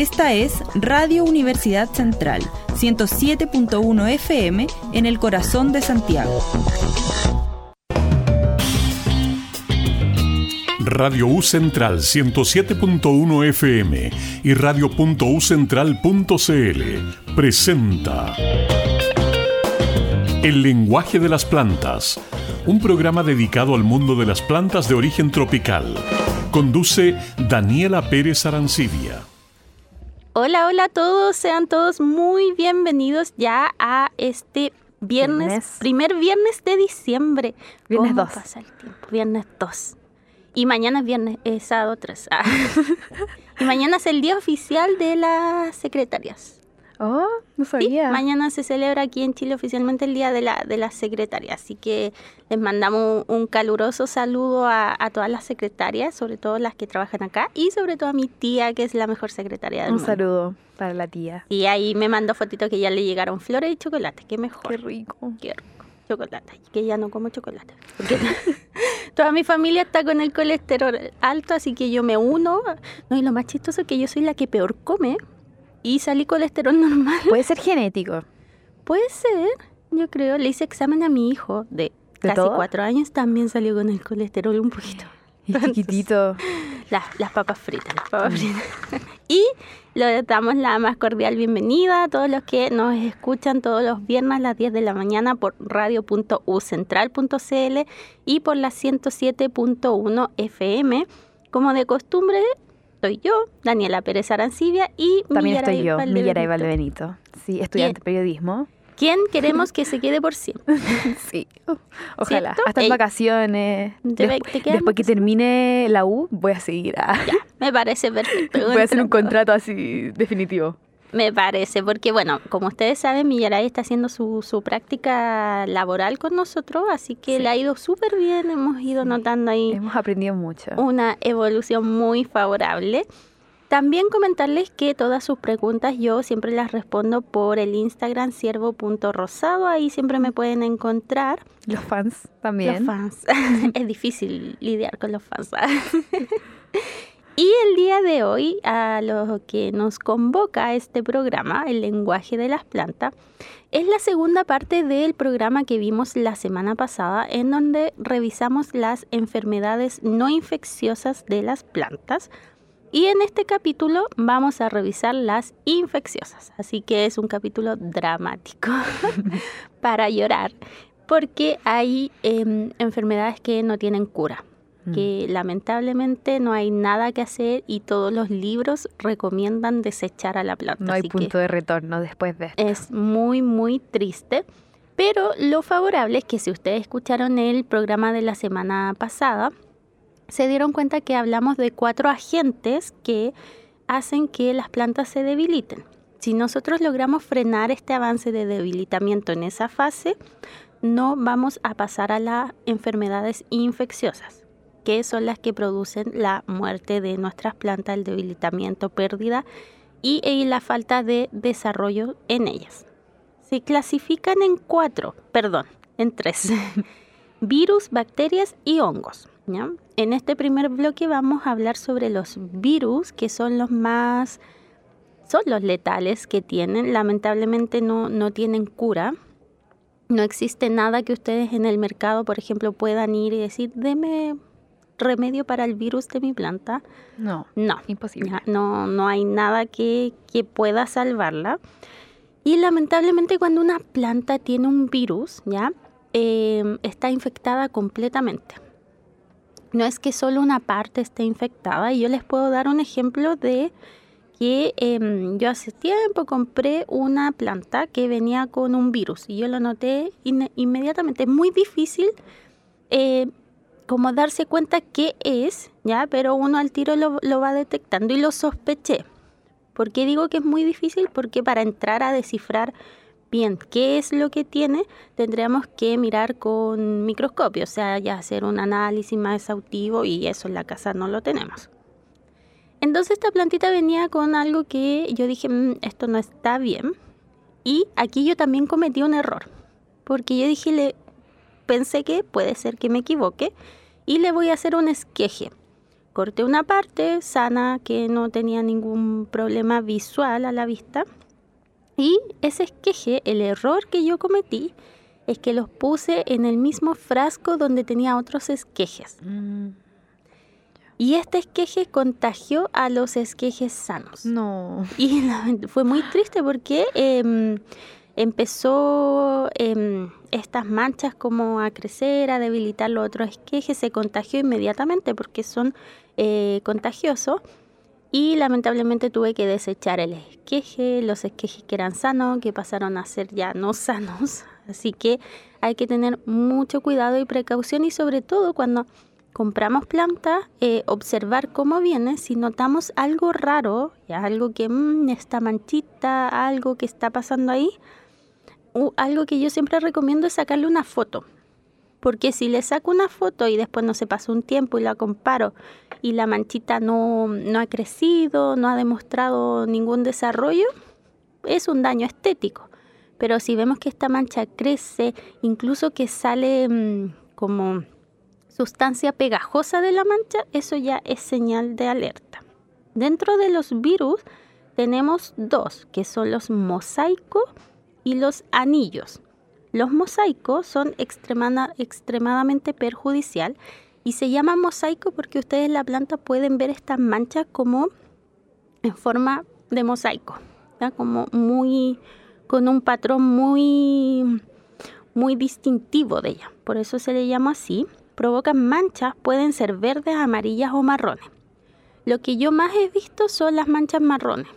Esta es Radio Universidad Central, 107.1 FM en el corazón de Santiago. Radio U Central 107.1 FM y radio.ucentral.cl presenta El lenguaje de las plantas, un programa dedicado al mundo de las plantas de origen tropical. Conduce Daniela Pérez Arancibia. Hola, hola a todos, sean todos muy bienvenidos ya a este viernes, primer viernes de diciembre. Viernes ¿Cómo 2. pasa el tiempo? Viernes 2. Y mañana es viernes, es sábado 3. Ah. y mañana es el día oficial de las secretarias. Oh, no Sí, sabía. mañana se celebra aquí en Chile oficialmente el Día de la, de las Secretarias, así que les mandamos un, un caluroso saludo a, a todas las secretarias, sobre todo las que trabajan acá, y sobre todo a mi tía, que es la mejor secretaria del Un mundo. saludo para la tía. Y ahí me mandó fotito que ya le llegaron flores y chocolate, qué mejor. Qué rico. Qué rico. Chocolate, que ya no como chocolate. Porque toda mi familia está con el colesterol alto, así que yo me uno. No, y lo más chistoso es que yo soy la que peor come y salí colesterol normal. Puede ser genético. Puede ser, yo creo. Le hice examen a mi hijo de, ¿De casi todo? cuatro años, también salió con el colesterol un poquito. Es chiquitito. Las, las papas fritas, las papas fritas. y le damos la más cordial bienvenida a todos los que nos escuchan todos los viernes a las 10 de la mañana por radio.ucentral.cl y por la 107.1 FM. Como de costumbre, estoy yo, Daniela Pérez Arancibia y También Millaray estoy yo, Valdebenito, Millaray Valdebenito. Sí, estudiante de periodismo. Quien queremos que se quede por siempre. Sí. Ojalá. ¿Cierto? Hasta en Ey. vacaciones. Después que termine la U, voy a seguir. a- Ya, me parece perfecto. voy a hacer un contrato así definitivo. Me parece, porque bueno, como ustedes saben, Millaray está haciendo su, su práctica laboral con nosotros, así que Sí. le ha ido súper bien, hemos ido notando ahí Hemos aprendido mucho. una evolución muy favorable. También comentarles que todas sus preguntas yo siempre las respondo por el Instagram siervo.rosado, ahí siempre me pueden encontrar. Los fans también. Los fans. es difícil lidiar con los fans. y el día de hoy, a lo que nos convoca este programa, el lenguaje de las plantas, es la segunda parte del programa que vimos la semana pasada, en donde revisamos las enfermedades no infecciosas de las plantas. Y en este capítulo vamos a revisar las infecciosas. Así que es un capítulo dramático para llorar porque hay em, enfermedades que no tienen cura, Mm. que lamentablemente no hay nada que hacer y todos los libros recomiendan desechar a la planta. No hay así punto de retorno después de esto. es muy, muy triste. Pero lo favorable es que si ustedes escucharon el programa de la semana pasada, se dieron cuenta que hablamos de cuatro agentes que hacen que las plantas se debiliten. Si nosotros logramos frenar este avance de debilitamiento en esa fase, no vamos a pasar a las enfermedades infecciosas, que son las que producen la muerte de nuestras plantas, el debilitamiento, pérdida y, y la falta de desarrollo en ellas. Se clasifican en cuatro, perdón, en tres. virus, bacterias y hongos. ¿ya? En este primer bloque vamos a hablar sobre los virus, que son los más, son los letales que tienen. Lamentablemente no, no tienen cura. No existe nada que ustedes en el mercado, por ejemplo, puedan ir y decir, deme remedio para el virus de mi planta. No, No, imposible. no, no hay nada que, que pueda salvarla. Y lamentablemente cuando una planta tiene un virus, ¿ya? Eh, está infectada completamente. No es que solo una parte esté infectada. Y yo les puedo dar un ejemplo de que em, yo hace tiempo compré una planta que venía con un virus y yo lo noté in- inmediatamente. Es muy difícil eh, como darse cuenta qué es, ¿ya? Pero uno al tiro lo, va detectando y lo sospeché. ¿Por qué digo que es muy difícil? Porque para entrar a descifrar bien qué es lo que tiene, tendríamos que mirar con microscopio, o sea, ya hacer un análisis más exhaustivo y eso en la casa no lo tenemos. Entonces esta plantita venía con algo que yo dije, "Mm, esto no está bien. Y aquí yo también cometí un error, porque yo dije, le, pensé que puede ser que me equivoque y le voy a hacer un esqueje. corté una parte sana que no tenía ningún problema visual a la vista. Y ese esqueje, el error que yo cometí, es que los puse en el mismo frasco donde tenía otros esquejes. Mm, Y este esqueje contagió a los esquejes sanos. no. Y fue muy triste porque em, empezó em, estas manchas como a crecer, a debilitar los otros esquejes, se contagió inmediatamente porque son eh, contagiosos. Y lamentablemente tuve que desechar el esqueje, los esquejes que eran sanos, que pasaron a ser ya no sanos. Así que hay que tener mucho cuidado y precaución y sobre todo cuando compramos plantas, eh, observar cómo viene, si notamos algo raro, algo que, mm, esta manchita, algo que está pasando ahí, algo que yo siempre recomiendo es sacarle una foto. Porque si le saco una foto y después no se pasa un tiempo y la comparo y la manchita no, no ha crecido, no ha demostrado ningún desarrollo, es un daño estético. Pero si vemos que esta mancha crece, incluso que sale mm, como sustancia pegajosa de la mancha, eso ya es señal de alerta. Dentro de los virus tenemos dos, que son los mosaicos y los anillos. Los mosaicos son extremada- extremadamente perjudicial y se llama mosaico porque ustedes en la planta pueden ver estas manchas como en forma de mosaico, como muy con un patrón muy muy distintivo de ella. Por eso se le llama así. Provocan manchas, pueden ser verdes, amarillas o marrones. Lo que yo más he visto son las manchas marrones.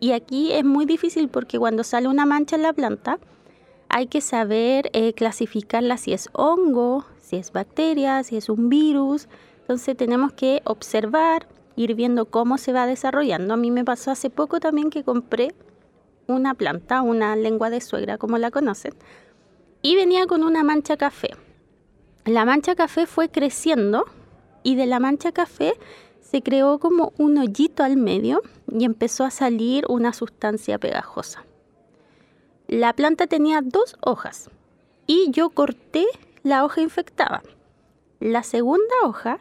Y aquí es muy difícil porque cuando sale una mancha en la planta, hay que saber eh, clasificarla si es hongo, si es bacteria, si es un virus. Entonces tenemos que observar, ir viendo cómo se va desarrollando. A mí me pasó hace poco también que compré una planta, una lengua de suegra, como la conocen, y venía con una mancha café. La mancha café fue creciendo y de la mancha café se creó como un hoyito al medio y empezó a salir una sustancia pegajosa. La planta tenía dos hojas y yo corté la hoja infectada. La segunda hoja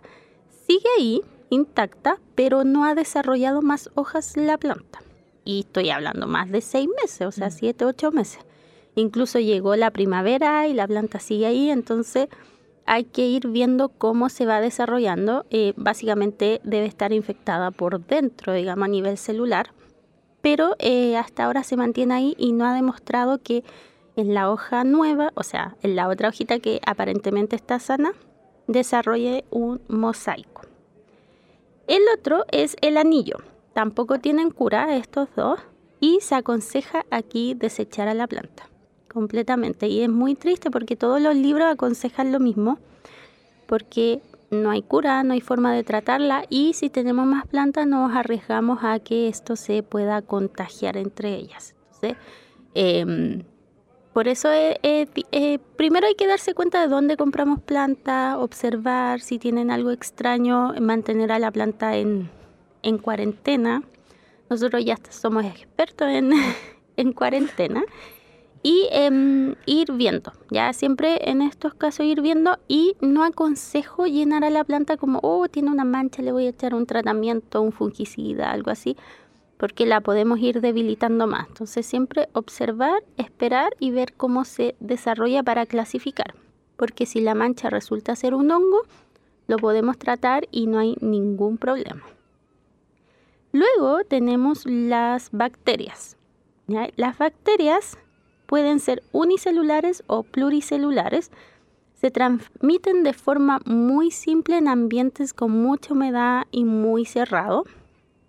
sigue ahí intacta, pero no ha desarrollado más hojas la planta. Y estoy hablando más de seis meses, o sea, siete, ocho meses. Incluso llegó la primavera y la planta sigue ahí, entonces hay que ir viendo cómo se va desarrollando. Eh, básicamente debe estar infectada por dentro, digamos, a nivel celular, pero eh, hasta ahora se mantiene ahí y no ha demostrado que en la hoja nueva, o sea, en la otra hojita que aparentemente está sana, desarrolle un mosaico. El otro es el anillo. Tampoco tienen cura estos dos y se aconseja aquí desechar a la planta completamente. Y es muy triste porque todos los libros aconsejan lo mismo, porque no hay cura, no hay forma de tratarla y si tenemos más plantas nos arriesgamos a que esto se pueda contagiar entre ellas. Entonces, em, por eso eh, primero hay que darse cuenta de dónde compramos planta, observar si tienen algo extraño, mantener a la planta en, en cuarentena. Nosotros ya somos expertos en, en cuarentena y em, ir viendo, ya siempre en estos casos ir viendo y no aconsejo llenar a la planta como, oh, tiene una mancha, le voy a echar un tratamiento, un fungicida, algo así, porque la podemos ir debilitando más. Entonces siempre observar, esperar y ver cómo se desarrolla para clasificar, porque si la mancha resulta ser un hongo, lo podemos tratar y no hay ningún problema. Luego tenemos las bacterias. Las bacterias pueden ser unicelulares o pluricelulares. Se transmiten de forma muy simple en ambientes con mucha humedad y muy cerrado.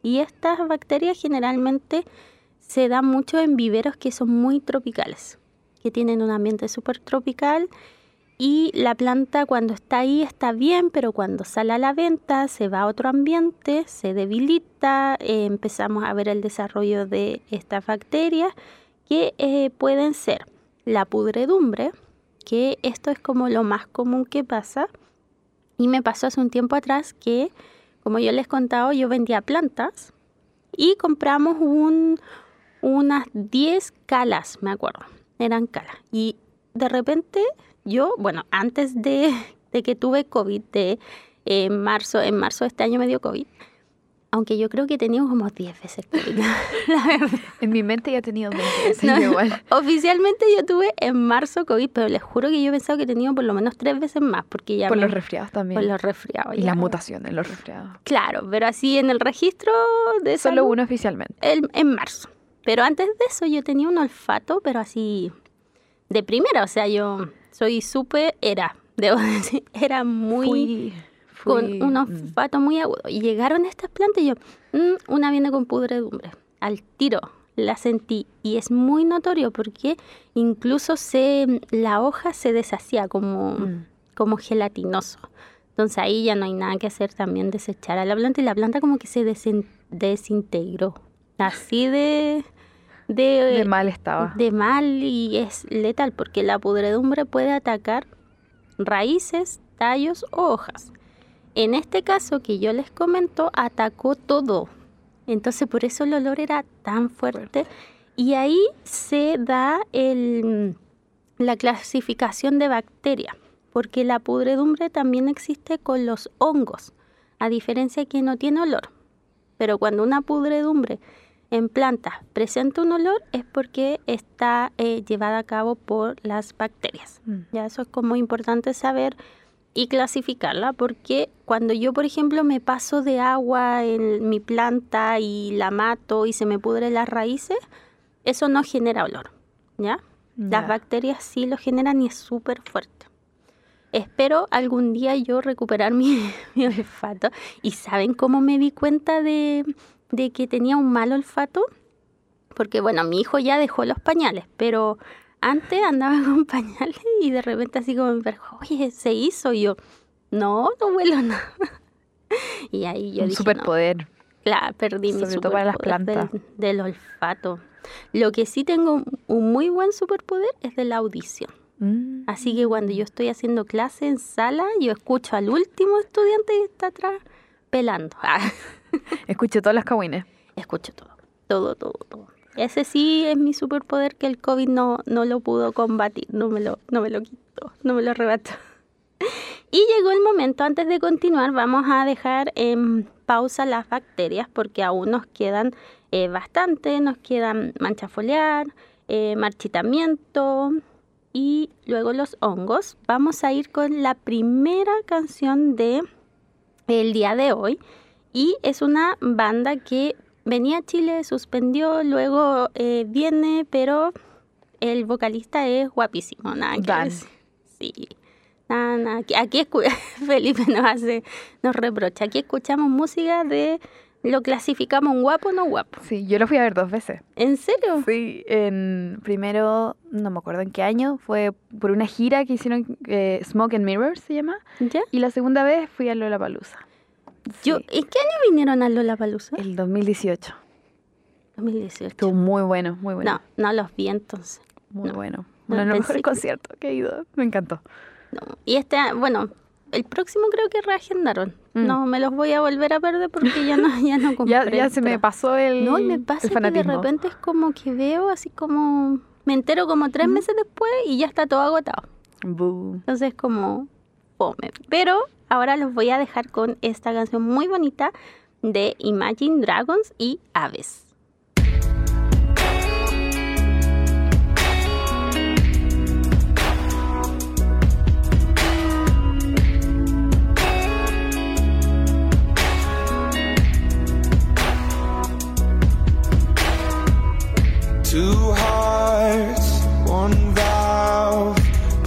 Y estas bacterias generalmente se dan mucho en viveros que son muy tropicales, que tienen un ambiente súper tropical y la planta cuando está ahí está bien, pero cuando sale a la venta se va a otro ambiente, se debilita, eh, empezamos a ver el desarrollo de estas bacterias que eh, pueden ser la pudredumbre, que esto es como lo más común que pasa. Y me pasó hace un tiempo atrás que, como yo les he contado, yo vendía plantas y compramos un, unas 10 calas, me acuerdo, eran calas. Y de repente yo, bueno, antes de, que tuve COVID, de En marzo, en marzo de este año me dio COVID. Aunque yo creo que he tenido como 10 veces COVID. En mi mente ya he tenido 20 veces No, igual. Oficialmente yo tuve en marzo COVID, pero les juro que yo he pensado que he tenido por lo menos tres veces más, porque ya Por me- los resfriados también. por los resfriados. y ya. las mutaciones, los resfriados. Claro, pero así en el registro de Solo salud, uno oficialmente. el- en marzo. Pero antes de eso yo tenía un olfato, pero así de primera, o sea, yo soy súper, era, debo decir, era muy... Fui- con un mm. olfato muy agudo. Y llegaron estas plantas y yo, "Mm, una viene con pudredumbre. Al tiro la sentí y es muy notorio porque incluso se, la hoja se deshacía como, Mm. como gelatinoso. Entonces ahí ya no hay nada que hacer también desechar a la planta y la planta como que se desen- desintegró. Así de... De, De mal estaba. de mal y es letal porque la pudredumbre puede atacar raíces, tallos o hojas. En este caso que yo les comento, atacó todo. Entonces por eso el olor era tan fuerte. Y ahí se da el- la clasificación de bacteria, porque la pudredumbre también existe con los hongos, a diferencia que no tiene olor. Pero cuando una pudredumbre en plantas presenta un olor es porque está eh, llevada a cabo por las bacterias. Mm. Ya eso es como importante saber y clasificarla porque cuando yo, por ejemplo, me paso de agua en mi planta y la mato y se me pudre las raíces, eso no genera olor, ¿ya? Las bacterias sí lo generan y es súper fuerte. Espero algún día yo recuperar mi, mi olfato. ¿Y saben cómo me di cuenta de, de que tenía un mal olfato? Porque bueno, mi hijo ya dejó los pañales, pero antes andaba con pañales y de repente así como me perdió, oye, se hizo y yo, no, no huelo nada. Y ahí yo un dije, no, superpoder. Claro, perdí mi Sobre todo para las superpoder plantas. Del, del olfato. Lo que sí tengo un muy buen superpoder es de la audición. Mm. Así que cuando yo estoy haciendo clase en sala, yo escucho al último estudiante que está atrás pelando. Escuché todas las cagüines. escucho todo, todo, todo, todo. Ese sí es mi superpoder que el COVID no, no lo pudo combatir, no me lo, no lo quitó, no me lo arrebató. Y llegó el momento, antes de continuar, vamos a dejar en pausa las bacterias porque aún nos quedan eh, bastante, nos quedan mancha foliar, eh, marchitamiento y luego los hongos. Vamos a ir con la primera canción de día de hoy y es una banda que venía a Chile, suspendió, luego eh, viene, pero el vocalista es guapísimo, nada que Dan. Sí. Nada, nada. Aquí, aquí Felipe nos hace, nos reprocha. Aquí escuchamos música de lo clasificamos un guapo o no guapo. Sí, yo lo fui a ver dos veces. ¿En serio? Sí, en primero, no me acuerdo en qué año, fue por una gira que hicieron, eh, Smoke and Mirrors se llama, ¿Ya? y la segunda vez fui a Lollapalooza. Yo, Sí, ¿En qué año vinieron a Lollapalooza? el 2018. 2018. Estuvo muy bueno, muy bueno. No, no los vi entonces. muy no. bueno. No, Uno de los mejores que- conciertos que he ido. Me encantó. No. Y este, bueno, el próximo creo que reagendaron. Mm. No me los voy a volver a perder porque ya no, ya no compré. Ya, ya se me pasó el, No, y me pasa que de repente es como que veo así como. Me entero como tres meses después y ya está todo agotado. Bu. Entonces, como fome. Pero ahora los voy a dejar con esta canción muy bonita de Imagine Dragons y Aves.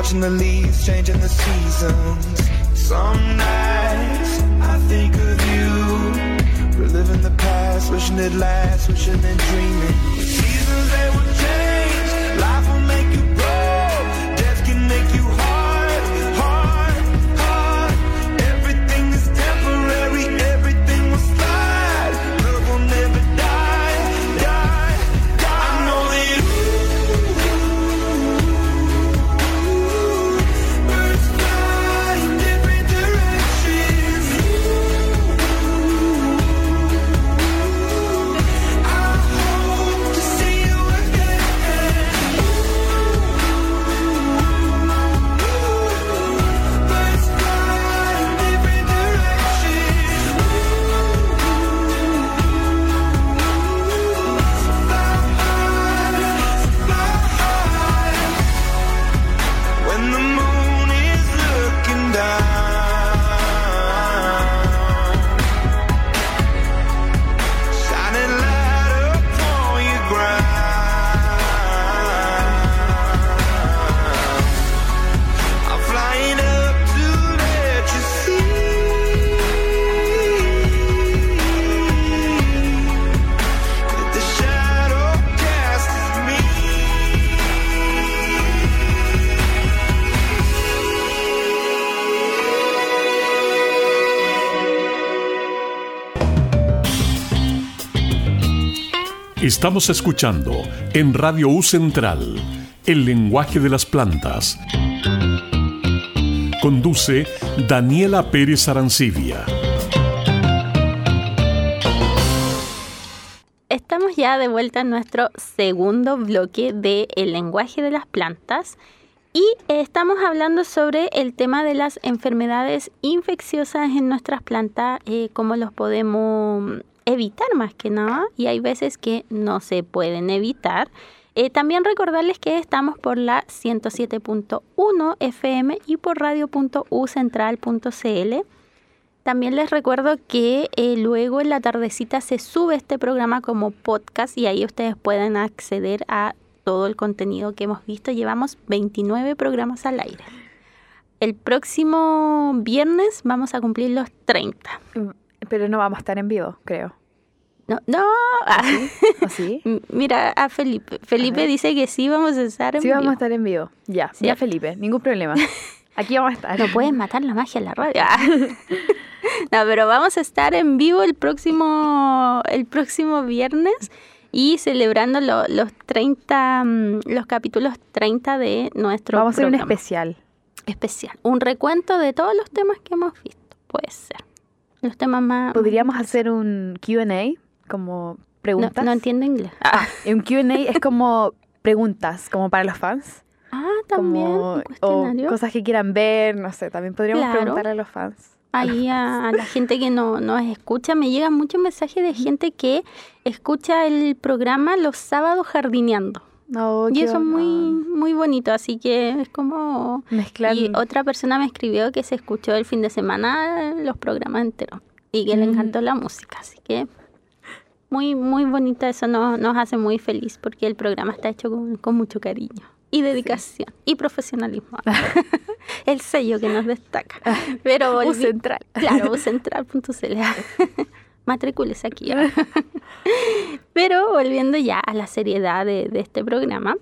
Watching the leaves changing the seasons. Some nights I think of you, reliving the past, wishing it lasts, wishing and dreaming. Seasons they will change, Estamos escuchando en Radio U Central el lenguaje de las plantas. Conduce Daniela Pérez Arancibia. Estamos ya de vuelta en nuestro segundo bloque de El lenguaje de las plantas y estamos hablando sobre el tema de las enfermedades infecciosas en nuestras plantas, eh, cómo los podemos evitar más que nada y hay veces que no se pueden evitar. Eh, también recordarles que estamos por la 107.1 FM y por radio.ucentral.cl. También les recuerdo que eh, luego en la tardecita se sube este programa como podcast y ahí ustedes pueden acceder a todo el contenido que hemos visto. Llevamos 29 programas al aire. El próximo viernes vamos a cumplir los 30. Pero no vamos a estar en vivo, creo. No, no. ah, ¿O sí? Mira a Felipe. Felipe dice que sí vamos a estar en Sí, vamos a vivo. estar en vivo. Ya, Sí. ya Felipe, ningún problema. Aquí vamos a estar. No pueden matar la magia en la radio. Ah. No, pero vamos a estar en vivo el próximo, el próximo viernes y celebrando lo- los 30, mm, los capítulos 30 de nuestro Vamos a hacer un programa. especial. especial. Un recuento de todos los temas que hemos visto. Puede ser. Los temas más... Podríamos hacer un QA, como No, preguntas. no entiendo inglés. Ah, un QA es como preguntas, como para los fans. Ah, también. como, un o cosas que quieran ver, no sé, también podríamos Claro. preguntar a los fans. ahí a, a la gente que no nos escucha. Me llegan muchos mensajes de gente que escucha el programa los sábados jardineando. No, y eso es muy, muy bonito, así que es como... Mezclar. Y otra persona me escribió que se escuchó el fin de semana los programas enteros y que le Mm. encantó la música, así que muy, muy bonita, eso nos, nos hace muy feliz porque el programa está hecho con, con mucho cariño y dedicación y profesionalismo. el sello que nos destaca. Pero Central. Claro, central.cl. Matrícules aquí. Pero volviendo ya a la seriedad de, de este programa,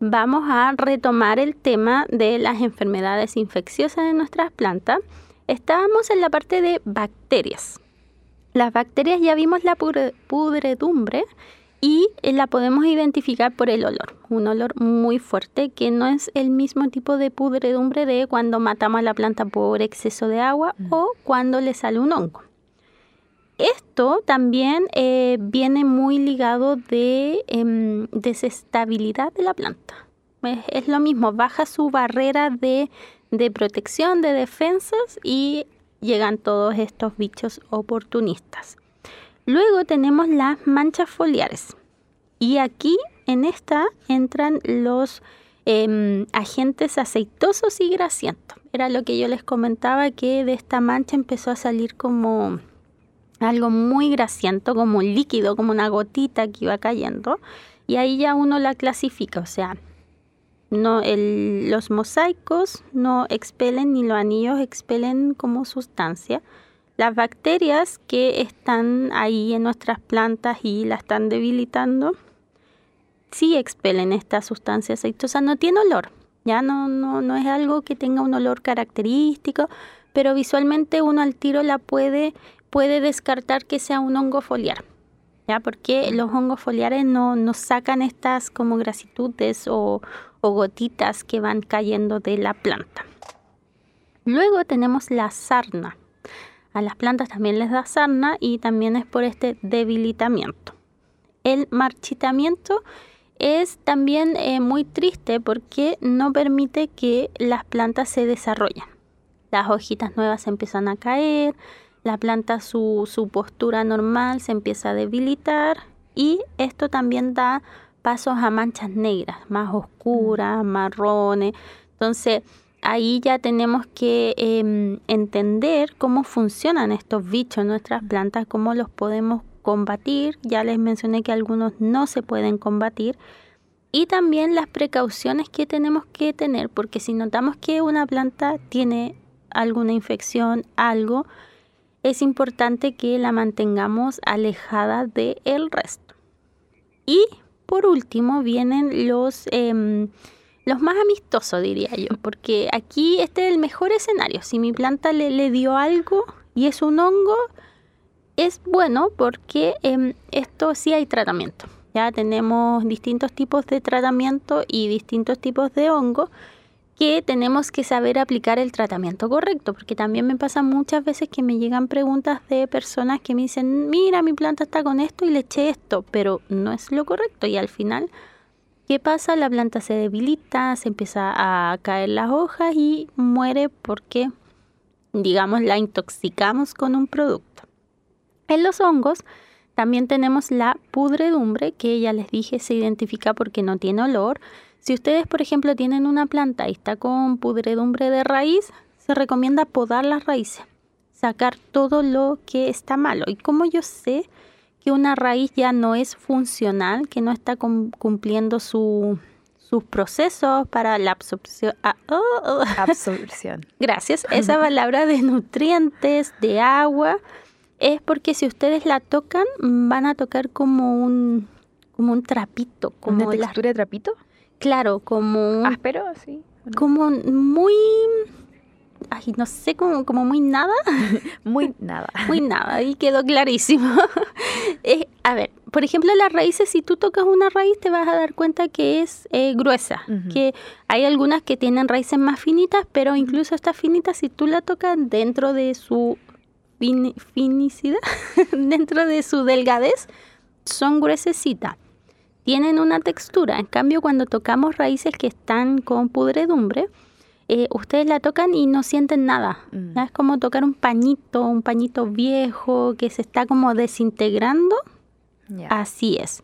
vamos a retomar el tema de las enfermedades infecciosas de nuestras plantas. Estábamos en la parte de bacterias. Las bacterias ya vimos la pudre- pudredumbre y eh, la podemos identificar por el olor. Un olor muy fuerte que no es el mismo tipo de pudredumbre de cuando matamos a la planta por exceso de agua o cuando le sale un hongo. Esto también eh, viene muy ligado de em, desestabilidad de la planta. Es, lo mismo, baja su barrera de, de protección, de defensas y llegan todos estos bichos oportunistas. Luego tenemos las manchas foliares. Y aquí en esta entran los em, agentes aceitosos y grasientos. Era lo que yo les comentaba que de esta mancha empezó a salir como algo muy grasiento, como un líquido, como una gotita que iba cayendo. Y ahí ya uno la clasifica, o sea, No, el- los mosaicos no expelen ni los anillos expelen como sustancia. Las bacterias que están ahí en nuestras plantas y la están debilitando, sí expelen esta sustancia aceitosa. No tiene olor, ya no, no, no es algo que tenga un olor característico, pero visualmente uno al tiro la puede, puede descartar que sea un hongo foliar. ¿Ya? Porque los hongos foliares no, no sacan estas como grasitudes o, o gotitas que van cayendo de la planta. Luego tenemos la sarna. A las plantas también les da sarna y también es por este debilitamiento. El marchitamiento es también eh, muy triste porque no permite que las plantas se desarrollen. Las hojitas nuevas empiezan a caer, la planta su, su postura normal se empieza a debilitar y esto también da pasos a manchas negras, más oscuras, marrones. Entonces, ahí ya tenemos que em, entender cómo funcionan estos bichos en nuestras plantas, cómo los podemos combatir. Ya les mencioné que algunos no se pueden combatir. Y también las precauciones que tenemos que tener, porque si notamos que una planta tiene alguna infección, algo, es importante que la mantengamos alejada del resto. Y por último vienen los, em, los más amistosos, diría yo, porque aquí este es el mejor escenario. Si mi planta le, le dio algo y es un hongo, es bueno porque em, esto sí hay tratamiento. Ya tenemos distintos tipos de tratamiento y distintos tipos de hongo que tenemos que saber aplicar el tratamiento correcto, porque también me pasa muchas veces que me llegan preguntas de personas que me dicen, mira, mi planta está con esto y le eché esto, pero no es lo correcto y al final, ¿qué pasa? La planta se debilita, se empieza a caer las hojas y muere porque, digamos, la intoxicamos con un producto. En los hongos también tenemos la pudredumbre, que ya les dije se identifica porque no tiene olor. Si ustedes, por ejemplo, tienen una planta y está con pudredumbre de raíz, se recomienda podar las raíces, sacar todo lo que está malo. ¿Y como yo sé que una raíz ya no es funcional, que no está cum- cumpliendo su- sus procesos para la absorción? ah, oh, oh. Absorción. Gracias. Esa palabra de nutrientes, de agua, es porque si ustedes la tocan, van a tocar como un, como un trapito, como ¿Una textura de trapito? Claro, como ¿Áspero? Sí. como muy, ay, no sé, como, como muy nada, Muy nada. muy nada, ahí quedó clarísimo. Eh, a ver, por ejemplo, las raíces, si tú tocas una raíz, te vas a dar cuenta que es eh, gruesa, que hay algunas que tienen raíces más finitas, pero incluso estas finitas, si tú la tocas dentro de su fini- finicidad, dentro de su delgadez, son gruesecitas. Tienen una textura. En cambio, cuando tocamos raíces que están con pudredumbre, eh, ustedes la tocan y no sienten nada. Mm. Es como tocar un pañito, un pañito viejo que se está como desintegrando. Así es.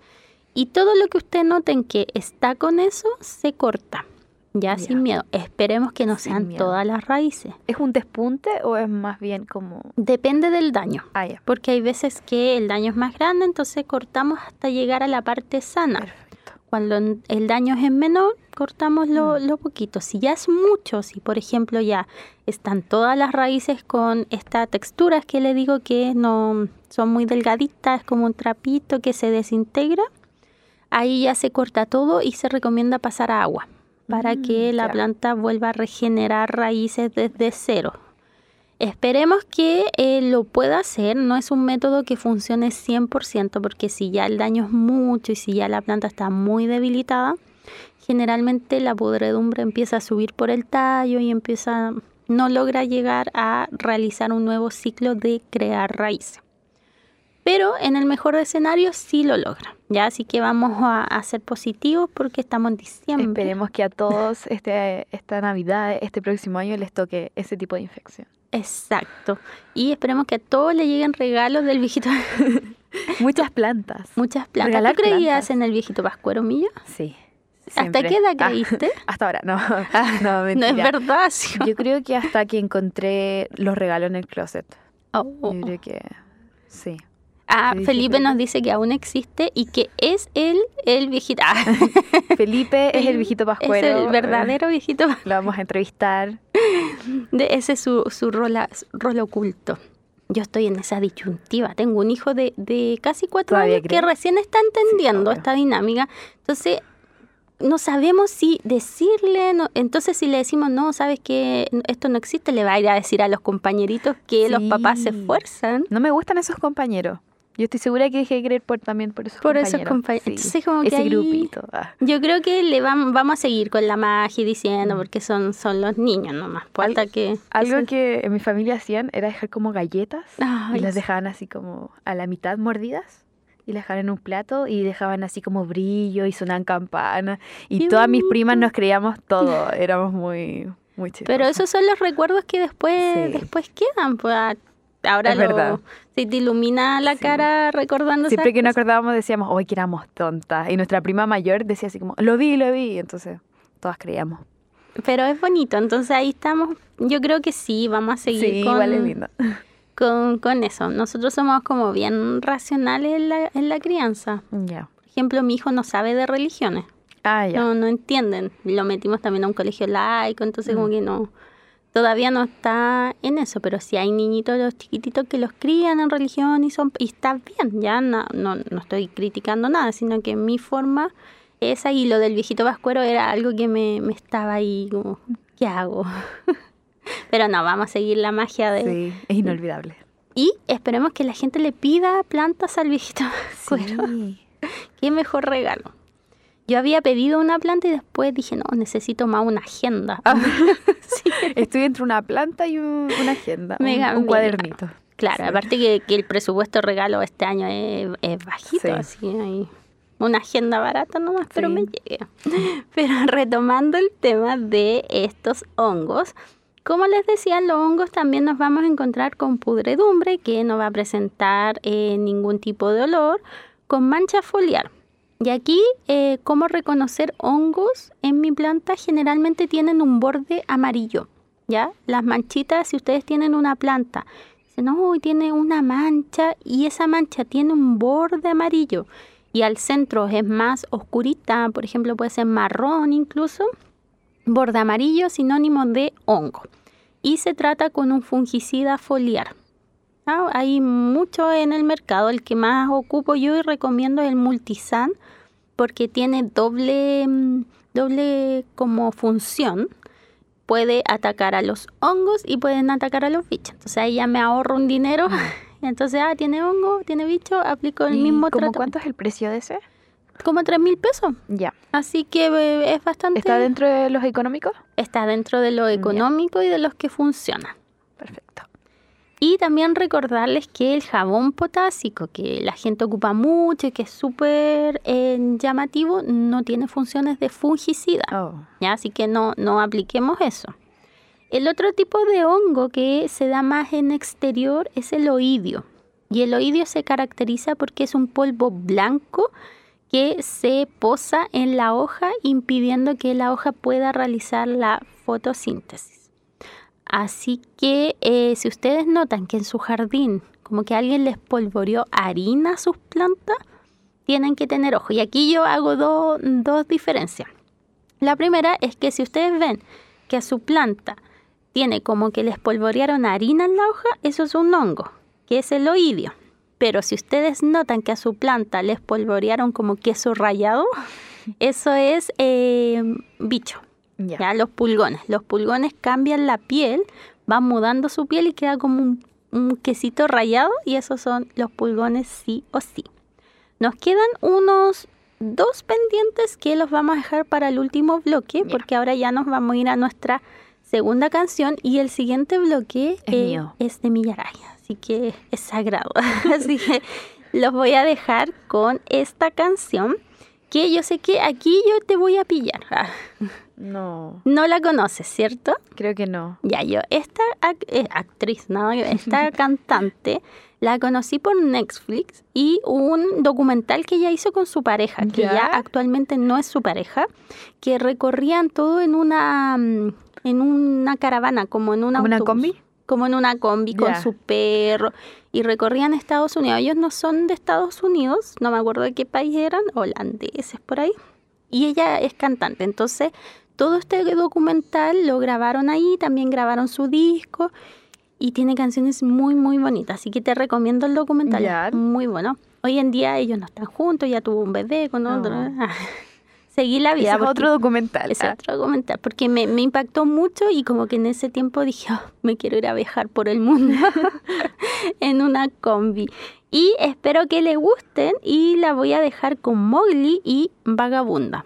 Y todo lo que usted noten que está con eso, se corta. Ya, Ya. sin miedo. Esperemos que no Sin sean miedo. todas las raíces. ¿Es un despunte o es más bien como... Depende del daño. Ah, ya. Porque hay veces que el daño es más grande, entonces cortamos hasta llegar a la parte sana. Perfecto. Cuando el daño es menor, cortamos lo, Mm. lo poquito. Si ya es mucho, si por ejemplo ya están todas las raíces con estas texturas que le digo que no son muy delgaditas, como un trapito que se desintegra, ahí ya se corta todo y se recomienda pasar a agua para Mm, que la ya. planta vuelva a regenerar raíces desde cero. Esperemos que eh, lo pueda hacer, no es un método que funcione 100% porque si ya el daño es mucho y si ya la planta está muy debilitada, generalmente la podredumbre empieza a subir por el tallo y empieza no logra llegar a realizar un nuevo ciclo de crear raíces. Pero en el mejor de escenarios sí lo logra. Ya, así que vamos a, a ser positivos porque estamos en diciembre. Esperemos que a todos este, esta Navidad, este próximo año, les toque ese tipo de infección. Exacto. Y esperemos que a todos le lleguen regalos del viejito. Muchas plantas. Muchas plantas. Regalar ¿Tú creías plantas. en el viejito Pascuero Millo? Sí. ¿Hasta qué edad Ah, creíste? hasta ahora, no. Ah, no, no es verdad. sí. Yo creo que hasta que encontré los regalos en el closet. Oh, oh, Yo oh. creo que sí. Ah, Felipe nos dice que aún existe y que es él el viejito. Ah, Felipe es el viejito es pascuero. el verdadero viejito. Lo vamos a entrevistar. De ese es su, su rol, oculto. Yo estoy en esa disyuntiva. Tengo un hijo de, de casi cuatro ¿Todavía años que recién está entendiendo esta dinámica. Entonces, no sabemos si decirle. no- entonces, si le decimos, no, sabes que esto no existe, le va a ir a decir a los compañeritos que los papás se esfuerzan. No me gustan esos compañeros. Yo estoy segura que dejé de creer por, también por esos Por compañeros. esos compañeros. Sí. Entonces, como que Ese ahí- grupito. ah. Yo creo que le vam- vamos a seguir con la magia diciendo, porque son, son los niños nomás. Pues, Al- hasta que. Algo eso- que en mi familia hacían era dejar como galletas Ay, y las dejaban así como a la mitad mordidas y las dejaban en un plato y dejaban así como brillo y sonaban campanas y Qué todas mis primas nos creíamos todo, éramos muy muy chistosos. Pero esos son los recuerdos que después, Sí. después quedan. Pues ahora Es lo- verdad. si te ilumina la Sí. cara recordando Siempre que nos cosas. acordábamos decíamos, hoy que éramos tontas. Y nuestra prima mayor decía así como, lo vi, lo vi. Entonces todas creíamos. Pero es bonito, entonces ahí estamos. Yo creo que sí, vamos a seguir Sí, con, igual es lindo. con, con eso. Nosotros somos como bien racionales en la, en la crianza. Ya. Por ejemplo, mi hijo no sabe de religiones. Ah, ya. No, no entienden. Lo metimos también a un colegio laico, entonces como Mm. que no, todavía no está en eso, pero sí hay niñitos, los chiquititos que los crían en religión y son y está bien, ya no, no, no estoy criticando nada, sino que mi forma esa y lo del viejito vascuero era algo que me, me estaba ahí como, ¿qué hago? pero no, vamos a seguir la magia de... Sí, es inolvidable. Y esperemos que la gente le pida plantas al viejito vascuero. Sí. Qué mejor regalo. Yo había pedido una planta y después dije, no, necesito más una agenda. Ah. Sí, Estoy entre una planta y un- una agenda, un- Mega, un, mega. cuadernito. claro, Sí. aparte que, que el presupuesto regalo este año es, es bajito, Sí. así hay una agenda barata nomás, pero me llegue. Pero retomando el tema de estos hongos, como les decía, los hongos también nos vamos a encontrar con pudredumbre que no va a presentar eh, ningún tipo de olor, con mancha foliar. Y aquí, eh, ¿cómo reconocer hongos en mi planta? Generalmente tienen un borde amarillo, ¿ya? Las manchitas, si ustedes tienen una planta, dicen, no, tiene una mancha y esa mancha tiene un borde amarillo y al centro es más oscurita, por ejemplo, puede ser marrón incluso, borde amarillo, sinónimo de hongo. Y se trata con un fungicida foliar. Hay mucho en el mercado, el que más ocupo yo y recomiendo es el Multisan porque tiene doble, mm, doble como función. Puede atacar a los hongos y pueden atacar a los bichos. Entonces ahí ya me ahorro un dinero. Y Entonces, ah, tiene hongo, tiene bicho, aplico el ¿Y mismo tratamiento. cuánto es el precio de ese? Como 3 mil pesos. Ya. Así que eh, es bastante... ¿Está dentro de los económicos? está dentro de lo económico y de los que funcionan. Perfecto. Y también recordarles que el jabón potásico, que la gente ocupa mucho y que es súper eh, llamativo, no tiene funciones de fungicida. Oh. ¿ya? Así que no, no apliquemos eso. El otro tipo de hongo que se da más en exterior es el oidio. Y el oidio se caracteriza porque es un polvo blanco que se posa en la hoja impidiendo que la hoja pueda realizar la fotosíntesis. Así que eh, si ustedes notan que en su jardín como que alguien les polvoreó harina a sus plantas, tienen que tener ojo. Y aquí yo hago do- dos diferencias. La primera es que si ustedes ven que a su planta tiene como que les polvorearon harina en la hoja, eso es un hongo, que es el oidio. Pero si ustedes notan que a su planta les polvorearon como queso rallado, eso es eh, bicho, Ya. ya los pulgones. Los pulgones cambian la piel, van mudando su piel y queda como un, un quesito rallado y esos son los pulgones sí o sí. Nos quedan unos dos pendientes que los vamos a dejar para el último bloque Ya. porque ahora ya nos vamos a ir a nuestra segunda canción y el siguiente bloque Es eh, mío. es de Millaraya, así que es sagrado. así que los voy a dejar con esta canción que yo sé que aquí yo te voy a pillar. No. No la conoces, ¿cierto? Creo que no. Ya, yo, esta eh, actriz, no, esta cantante, la conocí por Netflix y un documental que ella hizo con su pareja, que ¿Ya? actualmente no es su pareja, que recorrían todo en una, mm, en una caravana, como en una. ¿Una combi? como en una combi con su perro y recorrían Estados Unidos. Ellos no son de Estados Unidos, no me acuerdo de qué país eran, holandeses por ahí. Y ella es cantante, entonces todo este documental lo grabaron ahí, también grabaron su disco y tiene canciones muy, muy bonitas. Así que te recomiendo el documental, muy bueno. Hoy en día ellos no están juntos, ya tuvo un bebé con ah. otro. Oh. Seguí la vida. Es otro documental. Es ah. otro documental, porque me, me, impactó mucho y como que en ese tiempo dije, oh, me quiero ir a viajar por el mundo en una combi. Y espero que les gusten y la voy a dejar con Mowgli y Vagabunda.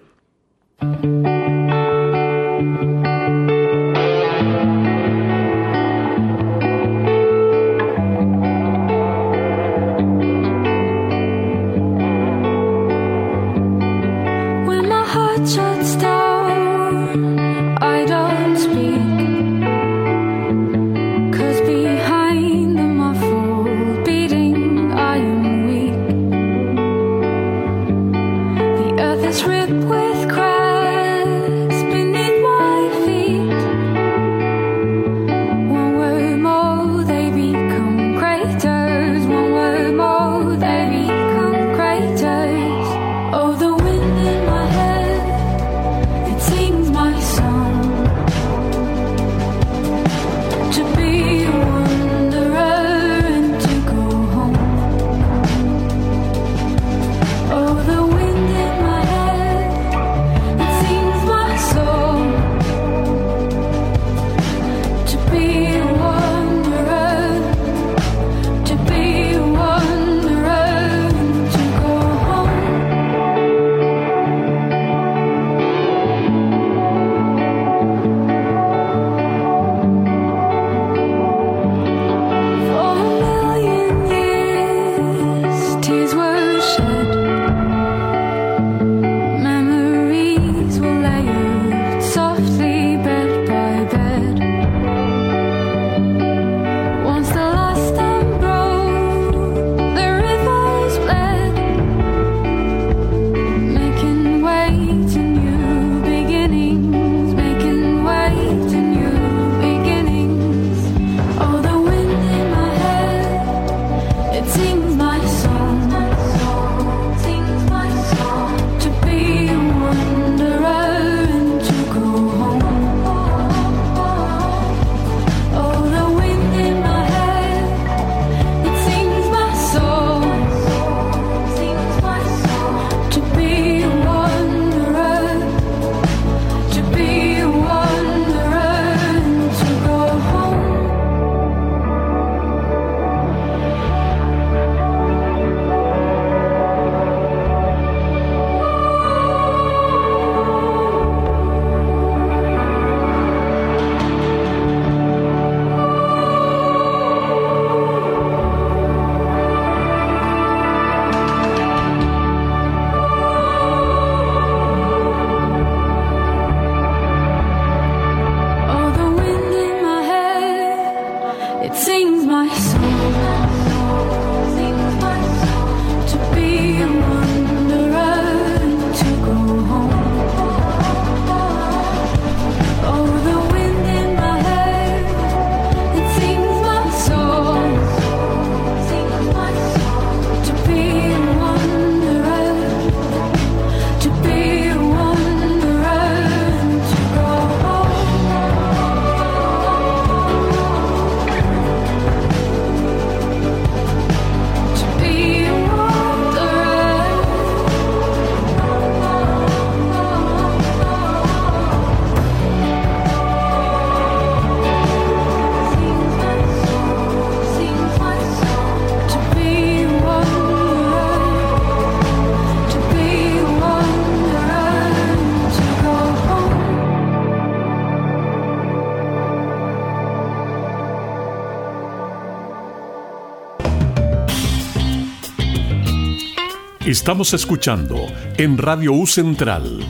Estamos escuchando en Radio U Central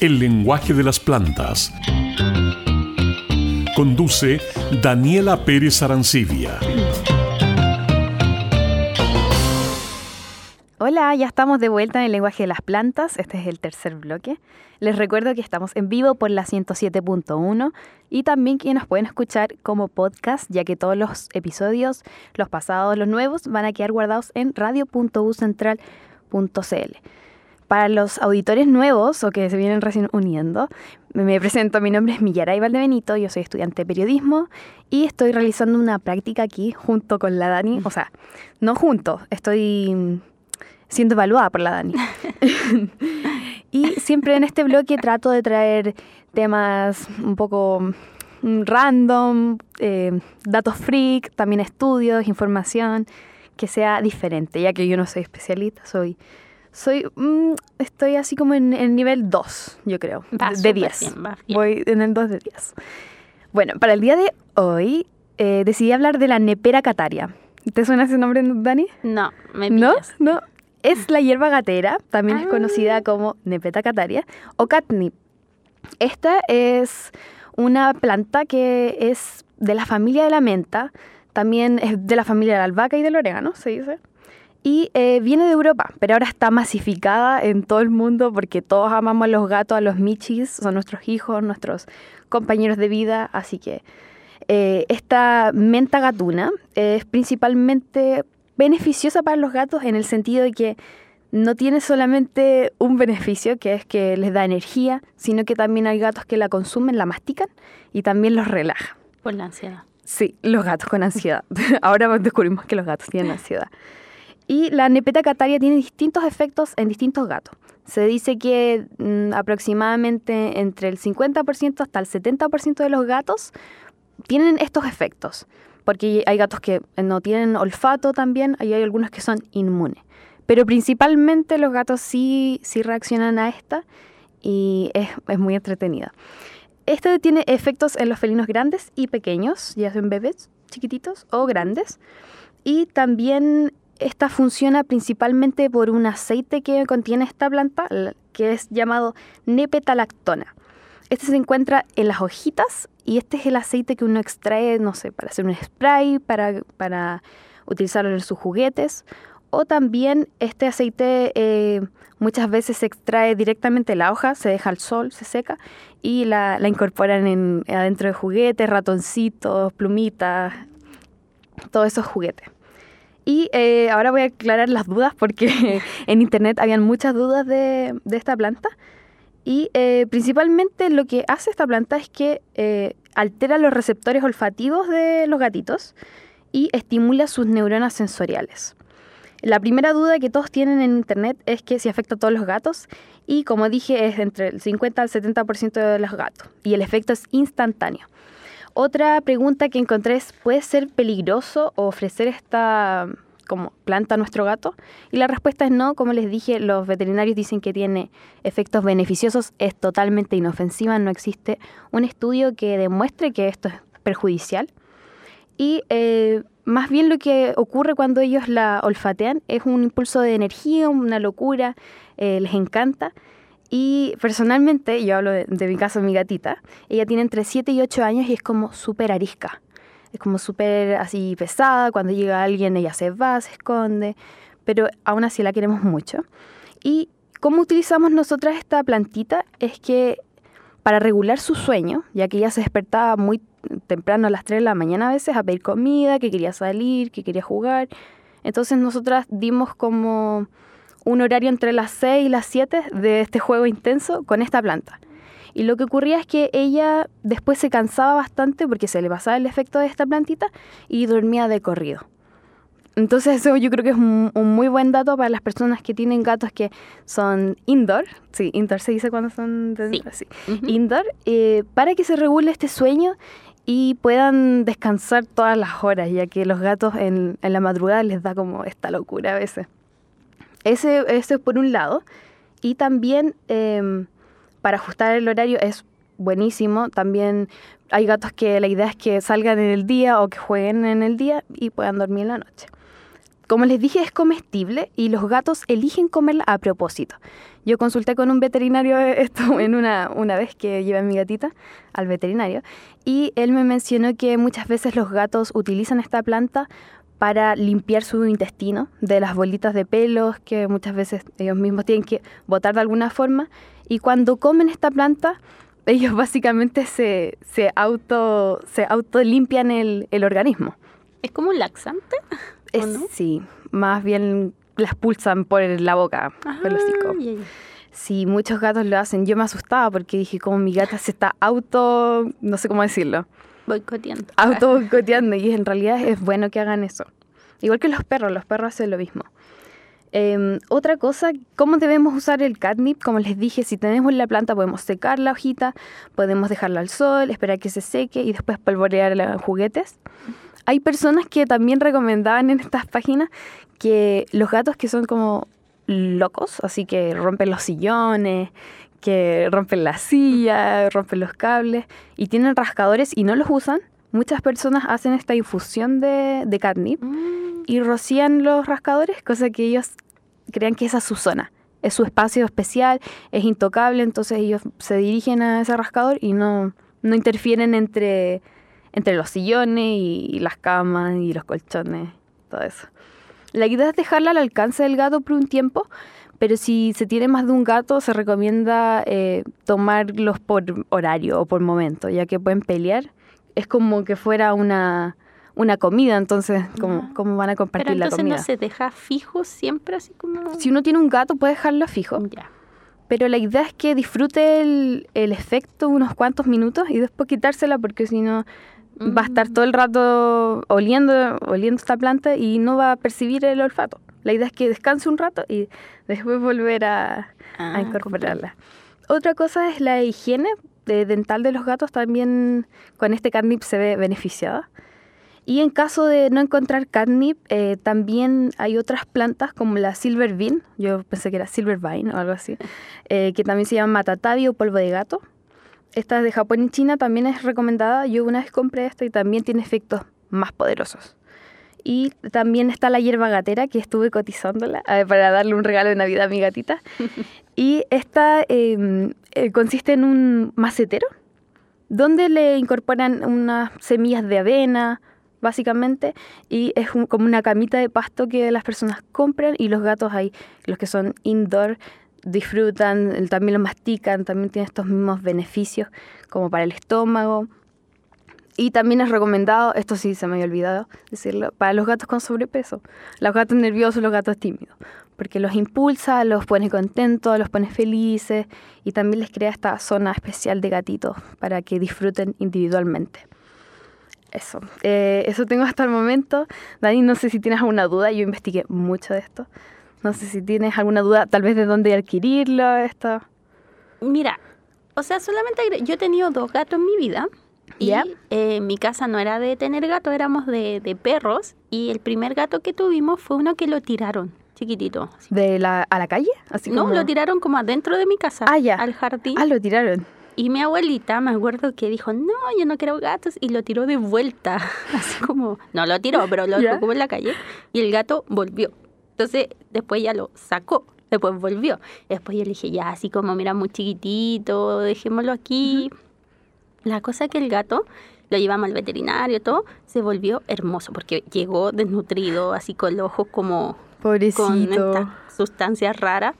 El lenguaje de las plantas. Conduce Daniela Pérez Arancibia. Hola, ya estamos de vuelta en el lenguaje de las plantas. Este es el tercer bloque. Les recuerdo que estamos en vivo por la 107.1 y también que nos pueden escuchar como podcast, ya que todos los episodios, los pasados, los nuevos, van a quedar guardados en radio.ucentral.com para los auditores nuevos o que se vienen recién uniendo, me presento, mi nombre es Millaray Valdebenito, yo soy estudiante de periodismo y estoy realizando una práctica aquí junto con la Dani, o sea, no junto, estoy siendo evaluada por la Dani. y siempre en este bloque trato de traer temas un poco mm, random, eh, datos freak, también estudios, información, que sea diferente, ya que yo no soy especialista, soy... Soy, mm, estoy así como en el nivel 2, yo creo, Va de súper 10. bien, va bien. Voy en el 2 de 10. Bueno, para el día de hoy eh, decidí hablar de la nepera cataria. ¿Te suena ese nombre, Dani? No, me ¿No? pillas. No. Es la hierba gatera, también es Ah. conocida como Nepeta cataria o catnip. Esta es una planta que es de la familia de la menta, también es de la familia de la albahaca y del orégano, se dice. Y eh, viene de Europa, pero ahora está masificada en todo el mundo porque todos amamos a los gatos, a los michis, son nuestros hijos, nuestros compañeros de vida, así que eh, esta menta gatuna es principalmente beneficiosa para los gatos en el sentido de que no tiene solamente un beneficio, que es que les da energía, sino que también hay gatos que la consumen, la mastican y también los relaja. Por la ansiedad. Sí, los gatos con ansiedad. Ahora descubrimos que los gatos tienen ansiedad. Y la nepeta cataria tiene distintos efectos en distintos gatos. Se dice que mm, aproximadamente entre el 50% hasta el 70% de los gatos tienen estos efectos. Porque hay gatos que no tienen olfato también, y hay algunos que son inmunes. Pero principalmente los gatos sí, sí reaccionan a esta y es, es muy entretenida. Este tiene efectos en los felinos grandes y pequeños, ya sean bebés chiquititos o grandes. Y también esta funciona principalmente por un aceite que contiene esta planta, que es llamado nepetalactona. Este se encuentra en las hojitas y este es el aceite que uno extrae, no sé, para hacer un spray, para, para utilizarlo en sus juguetes. O también este aceite eh, muchas veces se extrae directamente de la hoja, se deja al sol, se seca y la, la incorporan en, adentro de juguetes, ratoncitos, plumitas, todos esos juguetes. Y eh, ahora voy a aclarar las dudas porque en internet habían muchas dudas de, de esta planta. Y eh, principalmente lo que hace esta planta es que altera los receptores olfativos de los gatitos y estimula sus neuronas sensoriales. La primera duda que todos tienen en internet es que si afecta a todos los gatos y como dije es entre el 50 al 70% de los gatos y el efecto es instantáneo. Otra pregunta que encontré es, ¿puede ser peligroso ofrecer esta como planta a nuestro gato? Y la respuesta es no, como les dije, los veterinarios dicen que tiene efectos beneficiosos, es totalmente inofensiva, no existe un estudio que demuestre que esto es perjudicial. Y eh, más bien lo que ocurre cuando ellos la olfatean es un impulso de energía, una locura, eh, les encanta. Y personalmente, yo hablo de, mi caso, mi gatita, ella tiene entre 7 y 8 años y es como súper arisca. Es como súper así pesada, cuando llega alguien ella se va, se esconde, pero aún así la queremos mucho. Y cómo utilizamos nosotras esta plantita es que para regular su sueño, ya que ella se despertaba muy temprano a las 3 de la mañana a veces a pedir comida, que quería salir, que quería jugar. Entonces nosotras dimos como un horario entre las 6 y las 7 de este juego intenso con esta planta. Y lo que ocurría es que ella después se cansaba bastante porque se le pasaba el efecto de esta plantita y dormía de corrido. Entonces eso yo creo que es un, un muy buen dato para las personas que tienen gatos que son indoor. Sí, indoor se dice cuando son de- Sí. Indoor, eh, para que se regule este sueño y puedan descansar todas las horas, ya que los gatos en, en la madrugada les da como esta locura a veces. Ese, ese es por un lado. Y también em, para ajustar el horario es buenísimo. También hay gatos que la idea es que salgan en el día o que jueguen en el día y puedan dormir en la noche. Como les dije, es comestible y los gatos eligen comerla a propósito. Yo consulté con un veterinario esto en una, una vez que llevé a mi gatita al veterinario y él me mencionó que muchas veces los gatos utilizan esta planta para limpiar su intestino de las bolitas de pelos que muchas veces ellos mismos tienen que botar de alguna forma. Y cuando comen esta planta, ellos básicamente se, se auto se autolimpian el, el organismo. ¿Es como un laxante? ¿O Es- no? Sí, más bien las pulsan por la boca, por el hocico. Sí, muchos gatos lo hacen. Yo me asustaba porque dije, como mi gata se está auto, no sé cómo decirlo, Boicoteando. auto boicoteando y en realidad es bueno que hagan eso. Igual que los perros, los perros hacen lo mismo. Em, otra cosa, ¿cómo debemos usar el catnip? Como les dije, si tenemos la planta podemos secar la hojita, podemos dejarla al sol, esperar que se seque y después polvorearla en juguetes. Hay personas que también recomendaban en estas páginas que los gatos que son como locos, así que rompen los sillones, que rompen la silla, rompen los cables y tienen rascadores y no los usan, muchas personas hacen esta infusión de, de catnip Mm, y rocían los rascadores, cosa que ellos crean que esa es su zona, es su espacio especial, es intocable, entonces ellos se dirigen a ese rascador y no, no interfieren entre, entre los sillones y, y las camas y los colchones, todo eso. La idea es dejarla al alcance del gato por un tiempo, pero si se tiene más de un gato se recomienda eh, tomarlos por horario o por momento, ya que pueden pelear. Es como que fuera una, una comida, entonces, ¿cómo, Ya. cómo van a Pero compartir la entonces comida? no se deja fijo siempre así como... Si uno tiene un gato puede dejarlo fijo, Ya. pero la idea es que disfrute el, el efecto unos cuantos minutos y después quitársela porque si no va a estar todo el rato oliendo, oliendo esta planta y no va a percibir el olfato. La idea es que descanse un rato y después volver a, Ah, a incorporarla. Otra cosa es la higiene de- dental de los gatos, también con este catnip se ve beneficiada. Y en caso de no encontrar catnip, eh, también hay otras plantas como la silver bean, yo pensé que era silver vine o algo así, eh, que también se llama matatabi o polvo de gato. Esta es de Japón y China también es recomendada. Yo una vez compré esta y también tiene efectos más poderosos. Y también está la hierba gatera, que estuve cotizándola eh, para darle un regalo de Navidad a mi gatita. y esta eh, eh, consiste en un macetero, donde le incorporan unas semillas de avena, básicamente, y es un- como una camita de pasto que las personas compran y los gatos ahí, los que son indoor, disfrutan, también lo mastican, también tiene estos mismos beneficios como para el estómago. Y también es recomendado, esto sí se me había olvidado decirlo, para los gatos con sobrepeso, los gatos nerviosos, los gatos tímidos, porque los impulsa, los pone contentos, los pone felices y también les crea esta zona especial de gatitos para que disfruten individualmente. Eso, eh, eso tengo hasta el momento. Dani, no sé si tienes alguna duda, yo investigué mucho de esto. No sé si tienes alguna duda, tal vez de dónde adquirirlo, esto. Mira, o sea, solamente yo he tenido dos gatos en mi vida. Y eh, mi casa no era de tener gatos, éramos de, de perros. Y el primer gato que tuvimos fue uno que lo tiraron, chiquitito. así. ¿De la, a la calle? Así No, como- lo tiraron como adentro de mi casa, Ah, al jardín. Ah, lo tiraron. Y mi abuelita, me acuerdo que dijo, no, yo no quiero gatos, y lo tiró de vuelta, así como, no lo tiró, pero lo dejó como en la calle, y el gato volvió. Entonces, después ya lo sacó, después volvió. Después yo le dije, ya, así como, mira, muy chiquitito, dejémoslo aquí. La cosa que el gato, lo llevamos al veterinario, todo, se volvió hermoso, porque llegó desnutrido, así con los ojos como con Pobrecito. esta sustancia rara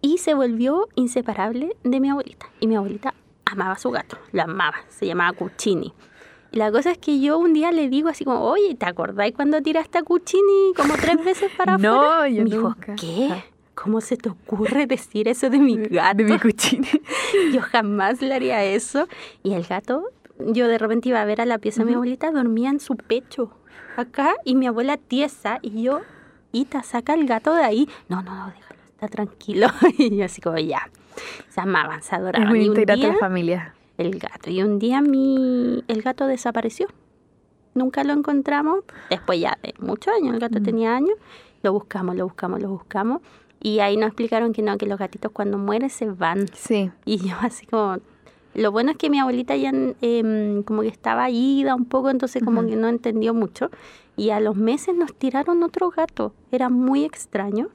y se volvió inseparable de mi abuelita. Y mi abuelita amaba a su gato, lo amaba, se llamaba Cuccini. Y la cosa es que yo un día le digo así como, oye, ¿te acordás cuando tiraste a Cuccini como tres veces para No, afuera? yo Me dijo. ¿qué? ¿Cómo se te ocurre decir eso de mi gato? De mi cuchina. Yo jamás le haría eso. Y el gato, yo de repente iba a ver a la pieza de mi abuelita, dormía en su pecho, acá, y mi abuela tiesa, y yo, Ita, saca el gato de ahí. No, no, no, déjalo, está tranquilo. y yo así como, ya. Se amaban, se Es adoraban. muy y un día, la familia. El gato. Y un día mi, el gato desapareció. Nunca lo encontramos. Después ya de muchos años, el gato tenía años. Lo buscamos, lo buscamos, lo buscamos. Y ahí nos explicaron que no, que los gatitos cuando mueren se van. Sí. Y yo así como... Lo bueno es que mi abuelita ya em, como que estaba ida un poco, entonces como Ujú. que no entendió mucho. Y a los meses nos tiraron otro gato. Era muy extraño.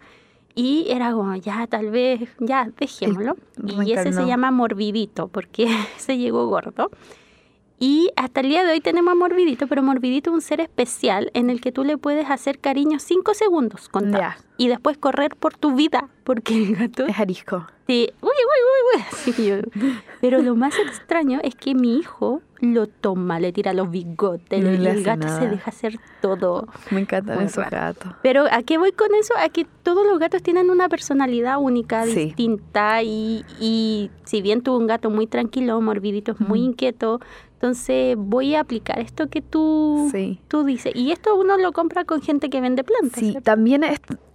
Y era como, ya, tal vez, ya, dejémoslo. Y ese se llama Morbidito, porque se llegó gordo. Y hasta el día de hoy tenemos a Morbidito, pero Morbidito es un ser especial en el que tú le puedes hacer cariño cinco segundos contados. Ya. Y después correr por tu vida, porque el gato Es arisco. Sí, uy, uy, uy, uy. Así que yo- Pero lo más extraño es que mi hijo lo toma, le tira los bigotes, No le el gato nada. se deja hacer todo. Me encantan Muy esos gatos. Pero ¿a qué voy con eso? A que todos los gatos tienen una personalidad única, Sí. distinta, y, y si bien tuvo un gato muy tranquilo, morbidito, es muy inquieto, entonces voy a aplicar esto que tú, Sí. tú dices. Y esto uno lo compra con gente que vende plantas. Sí, ¿cierto? también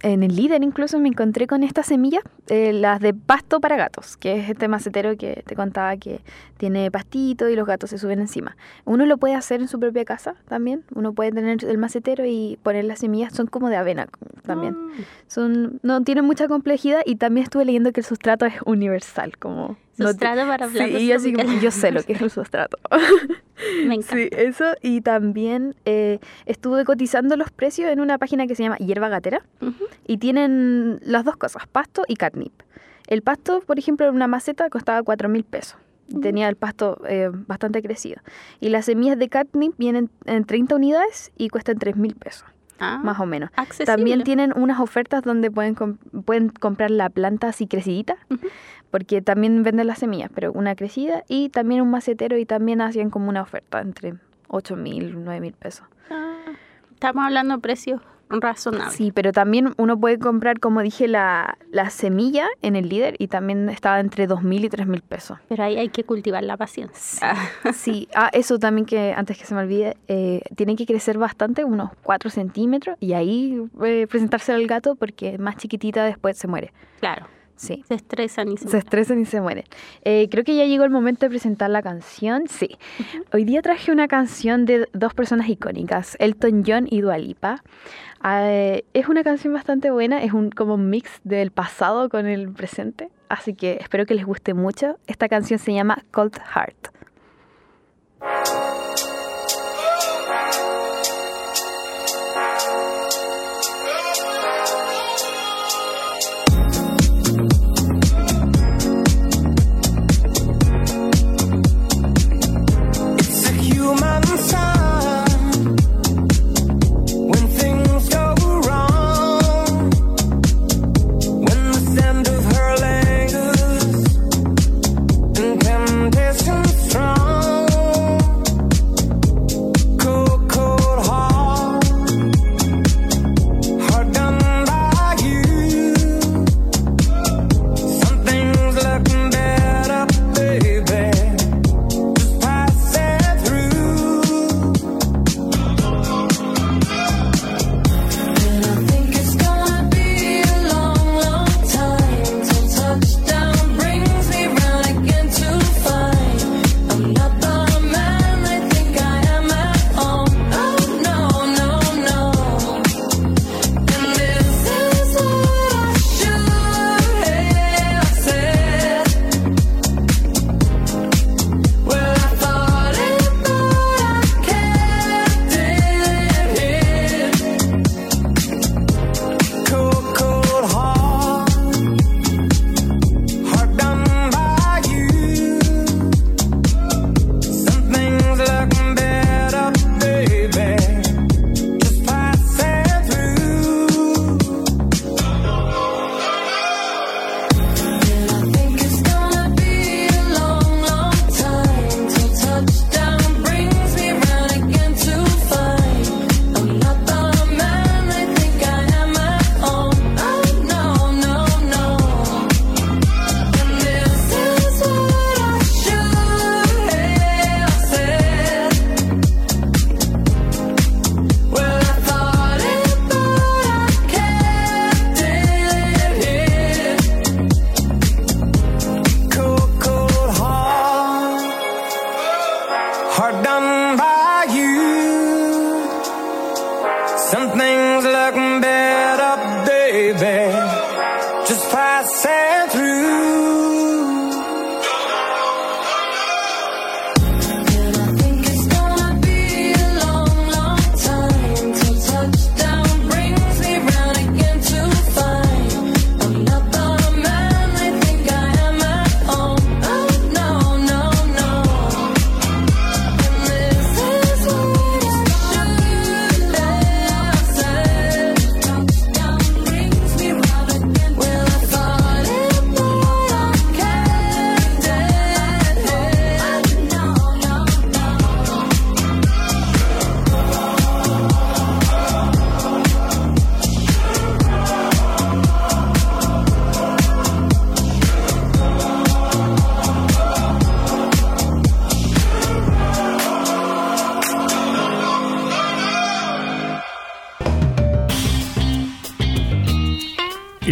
en el líder incluso me encontré con estas semillas, eh, las de pasto para gatos, que es este macetero que te contaba que tiene pastito y los gatos se suben encima. Uno lo puede hacer en su propia casa también, uno puede tener el macetero y poner las semillas, son como de avena también. Ah. Son, no tienen mucha complejidad y también estuve leyendo que el sustrato es universal, como... no te- Sustrato para Sí, plantas y yo así sé lo que es el sustrato. Me encanta. Sí, eso. Y también eh, estuve cotizando los precios en una página que se llama Hierba Gatera. Ujú. Y tienen las dos cosas, pasto y catnip. El pasto, por ejemplo, en una maceta costaba 4 mil pesos. Tenía el pasto eh, bastante crecido. Y las semillas de catnip vienen en 30 unidades y cuestan 3 mil pesos, Ah, más o menos. accesible. También tienen unas ofertas donde pueden, com- pueden comprar la planta así crecidita, Ujú. Porque también venden las semillas, pero una crecida y también un macetero y también hacían como una oferta entre 8 mil, 9 mil pesos. Ah, estamos hablando de precios razonables. Sí, pero también uno puede comprar, como dije, la, la semilla en el líder y también estaba entre 2 mil y 3 mil pesos. Pero ahí hay que cultivar la paciencia. Ah, Sí, ah, eso también que antes que se me olvide, eh, tiene que crecer bastante, unos 4 centímetros, y ahí eh, presentárselo al gato porque más chiquitita después se muere. claro, Sí. se estresan y se, Se estresan y se mueren. Eh, creo que ya llegó el momento de presentar la canción. Sí. Hoy día traje una canción de dos personas icónicas, Elton John y Dua Lipa. Ah, eh, es una canción bastante buena, es un como un mix del pasado con el presente, así que espero que les guste mucho. Esta canción se llama Cold Heart.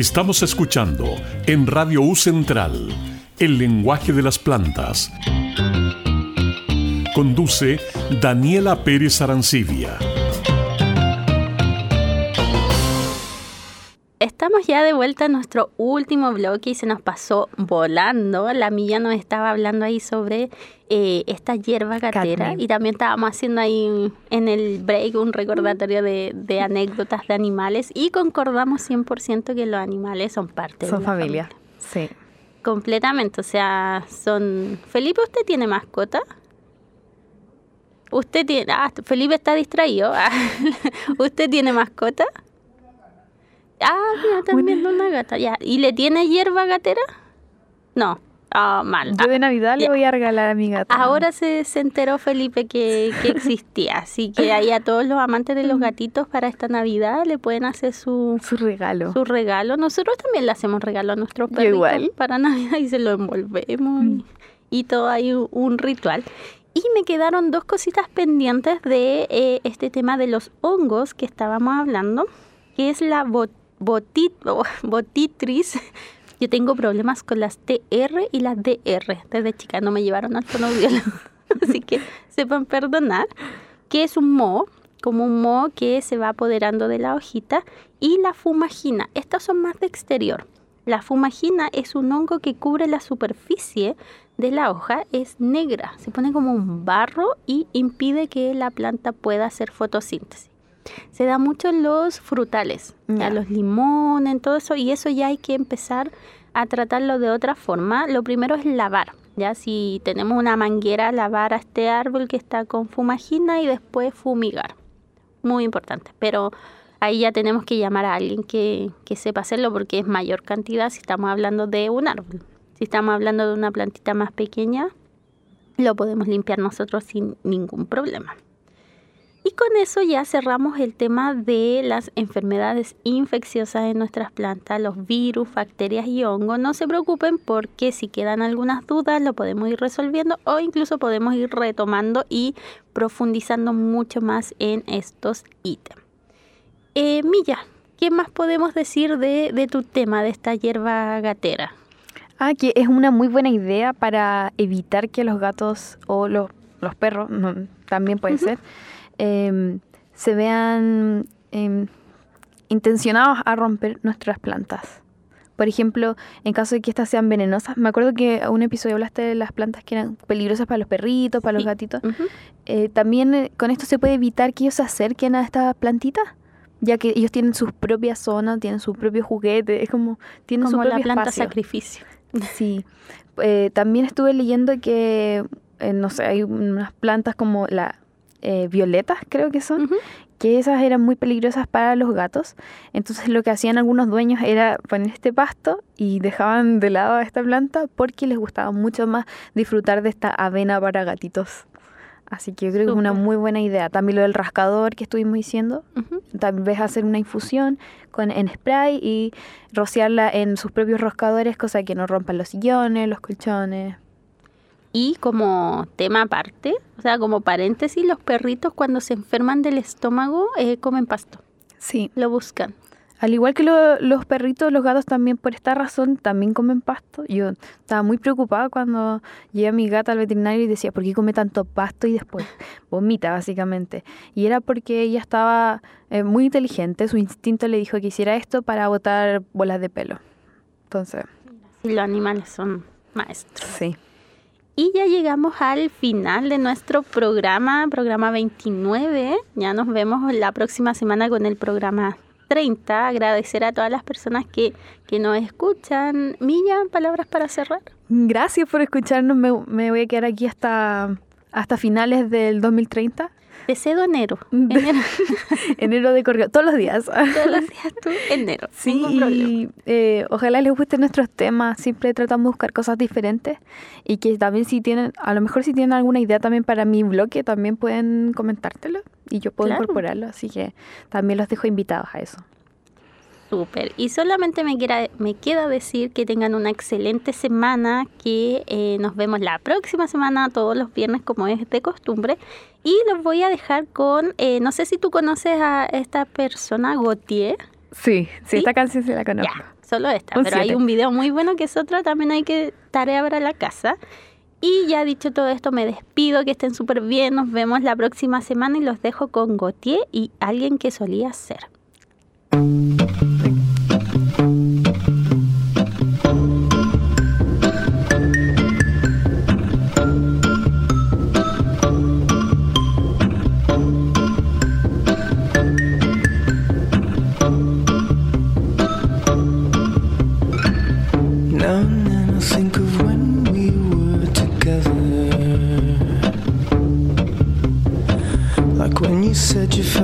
Estamos escuchando en Radio U Central el lenguaje de las plantas. Conduce Daniela Pérez Arancibia. Vuelta a nuestro último bloque y se nos pasó volando. La Milla nos estaba hablando ahí sobre eh, esta hierba Catnip. y también estábamos haciendo ahí en el break un recordatorio de, de anécdotas de animales y concordamos 100% que los animales son parte Son de la familia. Sí. Completamente, o sea, son... Felipe, ¿usted tiene mascota? ¿Usted tiene... Ah, Felipe está distraído. Ah, ¿Usted tiene mascota? Ah, mira, también una gata. Ya. ¿Y le tiene hierba gatera? No. Ah, mal. Yo de Navidad ya. le voy a regalar a mi gata. Ahora se, se enteró Felipe que, que existía, así que ahí a todos los amantes de los gatitos para esta Navidad le pueden hacer su, su regalo. su regalo. Nosotros también le hacemos regalo a nuestros perritos para Navidad y se lo envolvemos y, y todo hay un, un ritual. Y me quedaron dos cositas pendientes de eh, este tema de los hongos que estábamos hablando, que es la bot- botit- botitris. Yo tengo problemas con las TR y las DR. Desde chica no me llevaron al fonoaudiólogo, así que sepan perdonar. Que es un moho, como un moho que se va apoderando de la hojita. Y la fumagina. Estas son más de exterior. La fumagina es un hongo que cubre la superficie de la hoja, es negra, se pone como un barro y impide que la planta pueda hacer fotosíntesis. Se da mucho en los frutales, a los limones, en todo eso, y eso ya hay que empezar a tratarlo de otra forma. Lo primero es lavar, ya si tenemos una manguera, lavar a este árbol que está con fumagina y después fumigar. Muy importante, pero ahí ya tenemos que llamar a alguien que, que sepa hacerlo porque es mayor cantidad si estamos hablando de un árbol. Si estamos hablando de una plantita más pequeña, lo podemos limpiar nosotros sin ningún problema. Y con eso ya cerramos el tema de las enfermedades infecciosas en nuestras plantas, los virus, bacterias y hongos. No se preocupen porque si quedan algunas dudas lo podemos ir resolviendo o incluso podemos ir retomando y profundizando mucho más en estos ítems. Eh, Milla, ¿qué más podemos decir de, de tu tema, de esta hierba gatera? Ah, que es una muy buena idea para evitar que los gatos o los, los perros, no, también puede ser, em, se vean em, intencionados a romper nuestras plantas. Por ejemplo, en caso de que estas sean venenosas, me acuerdo que en un episodio hablaste de las plantas que eran peligrosas para los perritos, para los gatitos. Eh, también eh, con esto se puede evitar que ellos se acerquen a estas plantitas, ya que ellos tienen sus propias zonas, tienen sus propios juguetes, es como tienen Como su la propio planta espacio. sacrificio. Sí. Eh, también estuve leyendo que, eh, no sé, hay unas plantas como la eh, violetas, creo que son, que esas eran muy peligrosas para los gatos. Entonces lo que hacían algunos dueños era poner este pasto y dejaban de lado a esta planta porque les gustaba mucho más disfrutar de esta avena para gatitos. Así que yo creo que es una muy buena idea. También lo del rascador que estuvimos diciendo. Ujú. Tal vez hacer una infusión con, en spray y rociarla en sus propios rascadores, cosa que no rompan los sillones, los colchones. Y como tema aparte, o sea, como paréntesis, los perritos cuando se enferman del estómago eh, comen pasto, Sí. lo buscan. Al igual que lo- los perritos, los gatos también por esta razón también comen pasto. Yo estaba muy preocupada cuando llevé a mi gata al veterinario y decía, ¿por qué come tanto pasto y después vomita básicamente? Y era porque ella estaba eh, muy inteligente, su instinto le dijo que hiciera esto para botar bolas de pelo. Entonces, Y los animales son maestros. sí. Y ya llegamos al final de nuestro programa, programa 29. Ya nos vemos la próxima semana con el programa 30. Agradecer a todas las personas que, que nos escuchan. Milla, palabras para cerrar. Gracias por escucharnos. Me, me voy a quedar aquí hasta, hasta finales del 2030. Te cedo enero. Enero. Enero de correo, todos los días. Todos los días tú, enero. Sí, y eh, ojalá les gusten nuestros temas. Siempre tratamos de buscar cosas diferentes y que también si tienen, a lo mejor si tienen alguna idea también para mi bloque, también pueden comentártelo y yo puedo Claro. incorporarlo. Así que también los dejo invitados a eso súper. Y solamente me, queda, me queda decir que tengan una excelente semana, que eh, nos vemos la próxima semana, todos los viernes como es de costumbre. Y los voy a dejar con, eh, no sé si tú conoces a esta persona, Gautier. Sí, sí, sí, esta canción se la conozco. Ya, solo esta, un pero siete. hay un video muy bueno que es otro, también hay que tarea para la casa. Y ya dicho todo esto, me despido, que estén súper bien, nos vemos la próxima semana y los dejo con Gautier y alguien que solía ser.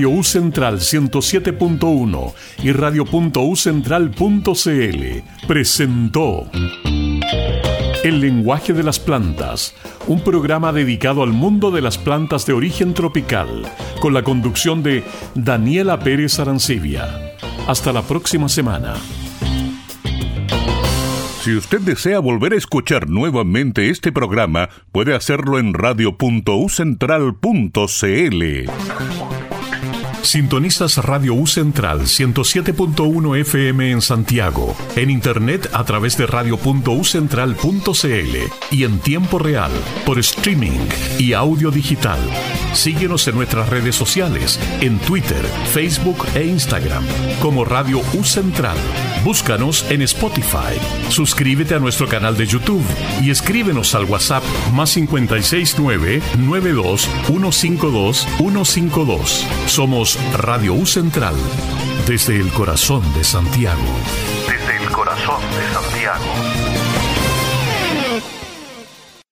Radio U Central 107.1 y radio.ucentral.cl presentó El lenguaje de las plantas, un programa dedicado al mundo de las plantas de origen tropical, con la conducción de Daniela Pérez Arancibia. Hasta la próxima semana. Si usted desea volver a escuchar nuevamente este programa, puede hacerlo en radio.ucentral.cl. Sintonizas Radio U Central 107.1 FM en Santiago, en internet a través de radio.ucentral.cl y en tiempo real por streaming y audio digital. Síguenos en nuestras redes sociales, en Twitter, Facebook e Instagram como Radio U Central. Búscanos en Spotify. Suscríbete a nuestro canal de YouTube y escríbenos al WhatsApp más 569 92 152 152. Somos Radio U Central, desde el corazón de Santiago. Desde el corazón de Santiago.